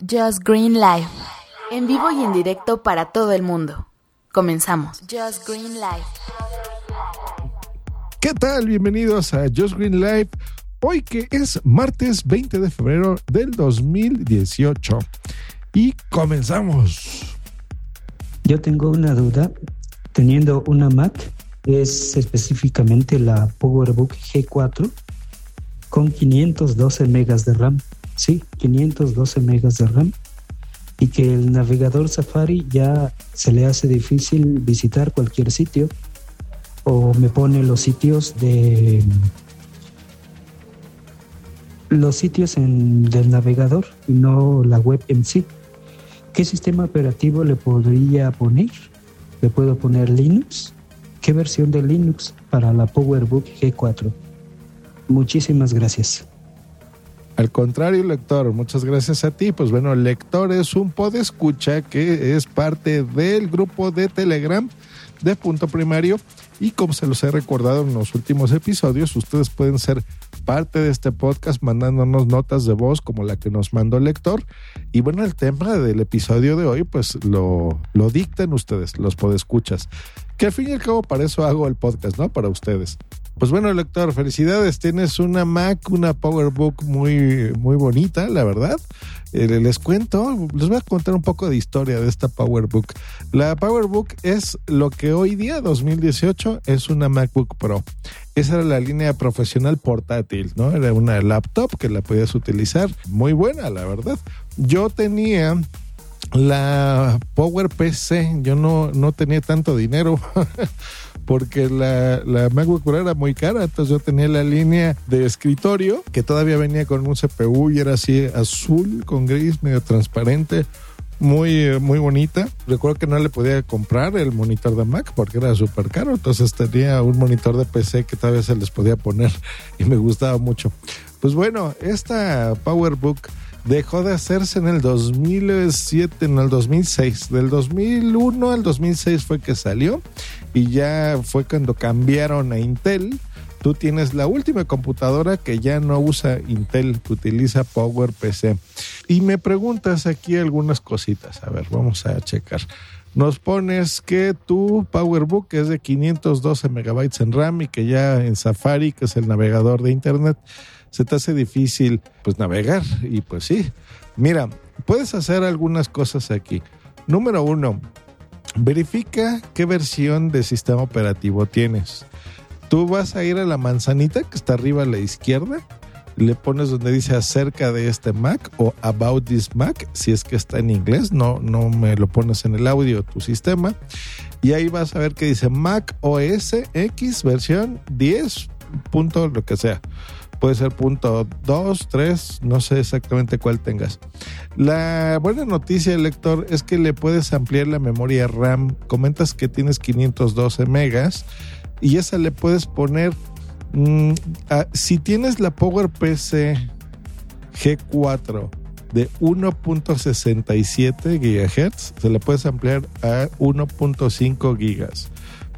Just Green Life. En vivo y en directo para todo el mundo. Comenzamos. Just Green Life. ¿Qué tal? Bienvenidos a Just Green Life. Hoy que es martes 20 de febrero del 2018. Y comenzamos. Yo tengo una duda. Teniendo una Mac, es específicamente la PowerBook G4 con 512 megas de RAM sí, 512 megas de RAM y que el navegador Safari ya se le hace difícil visitar cualquier sitio o me pone los sitios de los sitios en, del navegador y no la web en sí. ¿Qué sistema operativo le podría poner? ¿Le puedo poner Linux? ¿Qué versión de Linux para la PowerBook G4? Muchísimas gracias. Al contrario, lector, muchas gracias a ti. Pues bueno, lector es un escucha que es parte del grupo de Telegram de Punto Primario y como se los he recordado en los últimos episodios, ustedes pueden ser parte de este podcast mandándonos notas de voz como la que nos mandó el lector. Y bueno, el tema del episodio de hoy, pues lo, lo dictan ustedes, los podescuchas. Que al fin y al cabo para eso hago el podcast, ¿no? Para ustedes. Pues bueno, lector, felicidades. Tienes una Mac, una PowerBook muy, muy bonita, la verdad. Eh, les cuento, les voy a contar un poco de historia de esta PowerBook. La PowerBook es lo que hoy día, 2018, es una MacBook Pro. Esa era la línea profesional portátil, ¿no? Era una laptop que la podías utilizar. Muy buena, la verdad. Yo tenía la PowerPC, yo no, no tenía tanto dinero. porque la, la MacBook era muy cara, entonces yo tenía la línea de escritorio que todavía venía con un CPU y era así azul con gris, medio transparente muy, muy bonita. Recuerdo que no le podía comprar el monitor de Mac porque era súper caro. Entonces tenía un monitor de PC que tal vez se les podía poner y me gustaba mucho. Pues bueno, esta PowerBook dejó de hacerse en el 2007, en el 2006. Del 2001 al 2006 fue que salió y ya fue cuando cambiaron a Intel. Tú tienes la última computadora que ya no usa Intel, que utiliza PowerPC. Y me preguntas aquí algunas cositas. A ver, vamos a checar. Nos pones que tu PowerBook es de 512 megabytes en RAM y que ya en Safari, que es el navegador de Internet, se te hace difícil pues navegar. Y pues sí, mira, puedes hacer algunas cosas aquí. Número uno, verifica qué versión de sistema operativo tienes. Tú vas a ir a la manzanita que está arriba a la izquierda, le pones donde dice acerca de este Mac o about this Mac, si es que está en inglés, no, no me lo pones en el audio tu sistema. Y ahí vas a ver que dice Mac OS X versión 10. Punto lo que sea puede ser punto 2, 3, no sé exactamente cuál tengas. La buena noticia, lector, es que le puedes ampliar la memoria RAM. Comentas que tienes 512 megas y esa le puedes poner, mm, si tienes la PowerPC G4 de 1.67 GHz, se le puedes ampliar a 1.5 gigas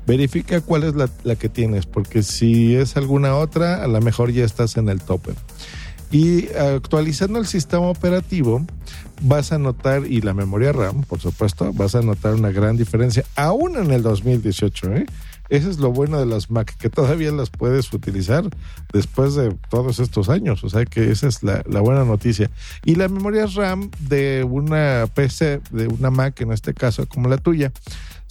verifica cuál es la, que tienes, porque si es alguna otra, a lo mejor ya estás en el tope. Y actualizando el sistema operativo, vas a notar, y la memoria RAM, por supuesto, vas a notar una gran diferencia, aún en el 2018. ¿eh? Ese es lo bueno de las Mac, que todavía las puedes utilizar después de todos estos años. O sea que esa es la, la, buena noticia. Y la memoria RAM de una PC, de una Mac en este caso, como la tuya,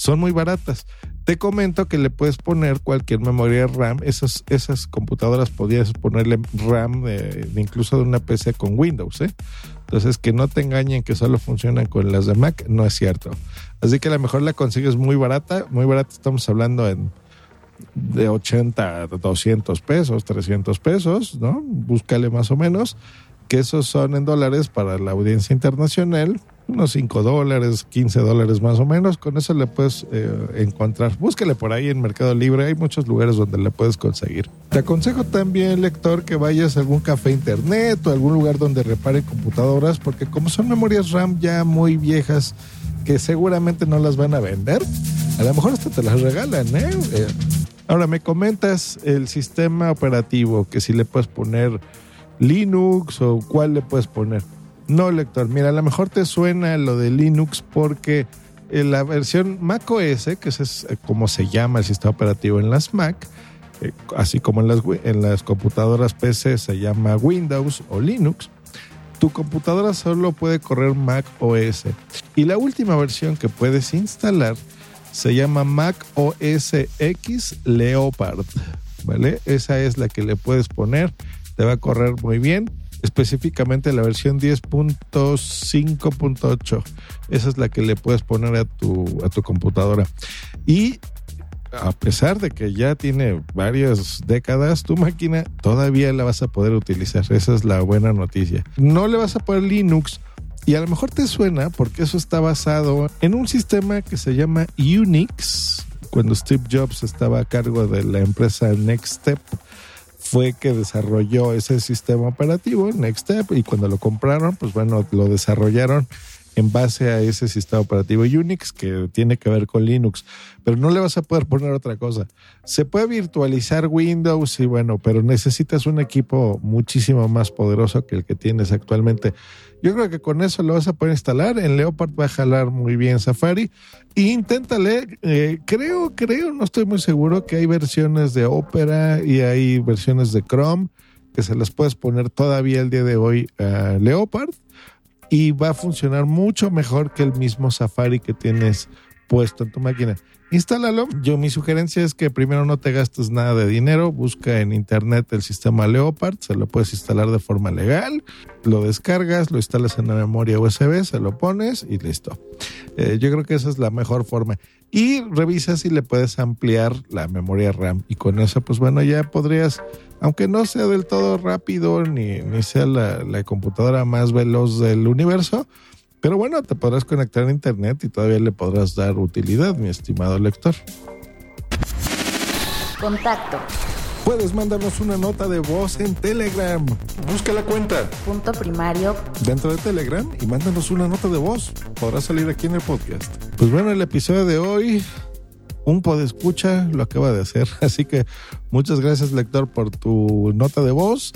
son muy baratas. Te comento que le puedes poner cualquier memoria RAM. Esas, esas computadoras podrías ponerle RAM de, incluso de una PC con Windows. ¿eh? Entonces, que no te engañen que solo funcionan con las de Mac, no es cierto. Así que a lo mejor la consigues muy barata. Muy barata, estamos hablando de 80 a 200 pesos, 300 pesos, ¿no? Búscale más o menos. Que esos son en dólares para la audiencia internacional, unos 5 dólares, 15 dólares más o menos. Con eso le puedes eh, encontrar. Búsquele por ahí en Mercado Libre. Hay muchos lugares donde le puedes conseguir. Te aconsejo también, lector, que vayas a algún café internet o algún lugar donde repare computadoras, porque como son memorias RAM ya muy viejas, que seguramente no las van a vender, a lo mejor hasta te las regalan, ¿eh? eh ahora me comentas el sistema operativo, que si le puedes poner Linux o cuál le puedes poner. No, lector, mira, a lo mejor te suena lo de Linux porque en la versión Mac OS, que es eh, como se llama el sistema operativo en las Mac, eh, así como en las, en las computadoras PC se llama Windows o Linux, tu computadora solo puede correr Mac OS. Y la última versión que puedes instalar se llama Mac OS X Leopard. ¿Vale? Esa es la que le puedes poner. Te va a correr muy bien específicamente la versión 10.5.8. Esa es la que le puedes poner a tu, a tu computadora. Y a pesar de que ya tiene varias décadas, tu máquina todavía la vas a poder utilizar. Esa es la buena noticia. No le vas a poner Linux. Y a lo mejor te suena porque eso está basado en un sistema que se llama Unix. Cuando Steve Jobs estaba a cargo de la empresa Next Step, fue que desarrolló ese sistema operativo, Nextstep, y cuando lo compraron, pues bueno, lo desarrollaron en base a ese sistema operativo Unix que tiene que ver con Linux, pero no le vas a poder poner otra cosa. Se puede virtualizar Windows y bueno, pero necesitas un equipo muchísimo más poderoso que el que tienes actualmente. Yo creo que con eso lo vas a poder instalar. En Leopard va a jalar muy bien Safari. E inténtale, eh, creo, creo, no estoy muy seguro que hay versiones de Opera y hay versiones de Chrome que se las puedes poner todavía el día de hoy a Leopard y va a funcionar mucho mejor que el mismo Safari que tienes puesto en tu máquina. Instálalo. Yo mi sugerencia es que primero no te gastes nada de dinero, busca en internet el sistema Leopard, se lo puedes instalar de forma legal, lo descargas, lo instalas en la memoria USB, se lo pones y listo. Eh, yo creo que esa es la mejor forma. Y revisa si le puedes ampliar la memoria RAM y con eso pues bueno ya podrías, aunque no sea del todo rápido ni, ni sea la, la computadora más veloz del universo, pero bueno, te podrás conectar a internet y todavía le podrás dar utilidad, mi estimado lector. Contacto. Puedes mandarnos una nota de voz en Telegram. Busca la cuenta. Punto primario. Dentro de Telegram y mándanos una nota de voz. Podrá salir aquí en el podcast. Pues bueno, el episodio de hoy, un podescucha lo acaba de hacer. Así que muchas gracias, lector, por tu nota de voz.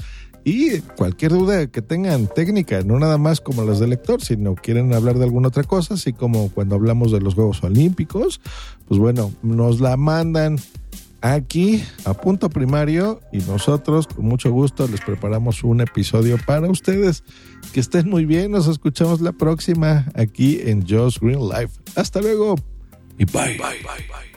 Y cualquier duda que tengan técnica, no nada más como las del lector, sino quieren hablar de alguna otra cosa, así como cuando hablamos de los Juegos Olímpicos, pues bueno, nos la mandan aquí a punto primario y nosotros con mucho gusto les preparamos un episodio para ustedes. Que estén muy bien, nos escuchamos la próxima aquí en Josh Green Life. Hasta luego y bye. bye, bye, bye.